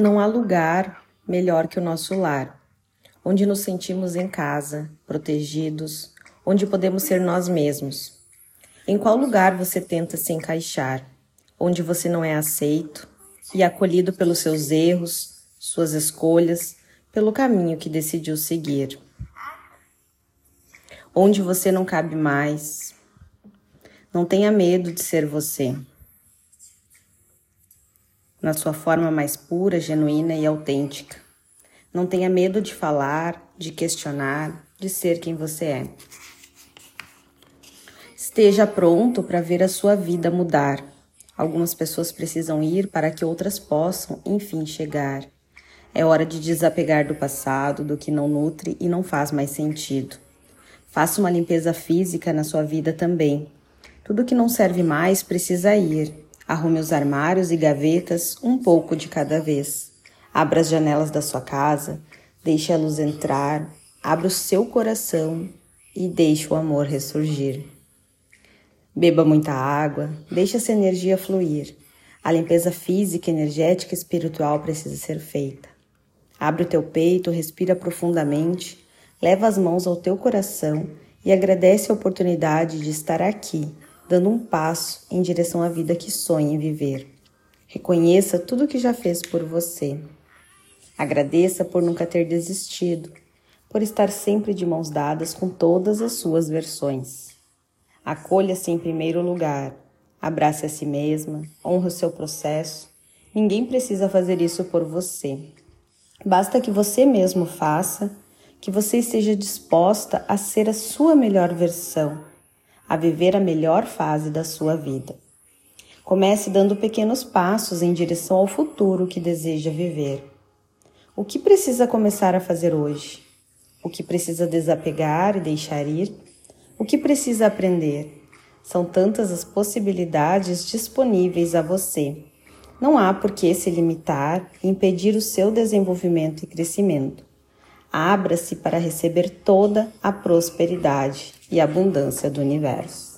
Não há lugar melhor que o nosso lar, onde nos sentimos em casa, protegidos, onde podemos ser nós mesmos. Em qual lugar você tenta se encaixar? Onde você não é aceito e acolhido pelos seus erros, suas escolhas, pelo caminho que decidiu seguir? Onde você não cabe mais? Não tenha medo de ser você na sua forma mais pura, genuína e autêntica. Não tenha medo de falar, de questionar, de ser quem você é. Esteja pronto para ver a sua vida mudar. Algumas pessoas precisam ir para que outras possam, enfim, chegar. É hora de desapegar do passado, do que não nutre e não faz mais sentido. Faça uma limpeza física na sua vida também. Tudo que não serve mais precisa ir. Arrume os armários e gavetas um pouco de cada vez. Abra as janelas da sua casa, deixe a luz entrar, abra o seu coração e deixe o amor ressurgir. Beba muita água, deixe essa energia fluir. A limpeza física, energética e espiritual precisa ser feita. Abre o teu peito, respira profundamente, leva as mãos ao teu coração e agradece a oportunidade de estar aqui dando um passo em direção à vida que sonha viver. Reconheça tudo o que já fez por você. Agradeça por nunca ter desistido, por estar sempre de mãos dadas com todas as suas versões. Acolha-se em primeiro lugar, abrace a si mesma, honre o seu processo. Ninguém precisa fazer isso por você. Basta que você mesmo faça, que você esteja disposta a ser a sua melhor versão a viver a melhor fase da sua vida. Comece dando pequenos passos em direção ao futuro que deseja viver. O que precisa começar a fazer hoje? O que precisa desapegar e deixar ir? O que precisa aprender? São tantas as possibilidades disponíveis a você. Não há por que se limitar e impedir o seu desenvolvimento e crescimento. Abra-se para receber toda a prosperidade e abundância do universo.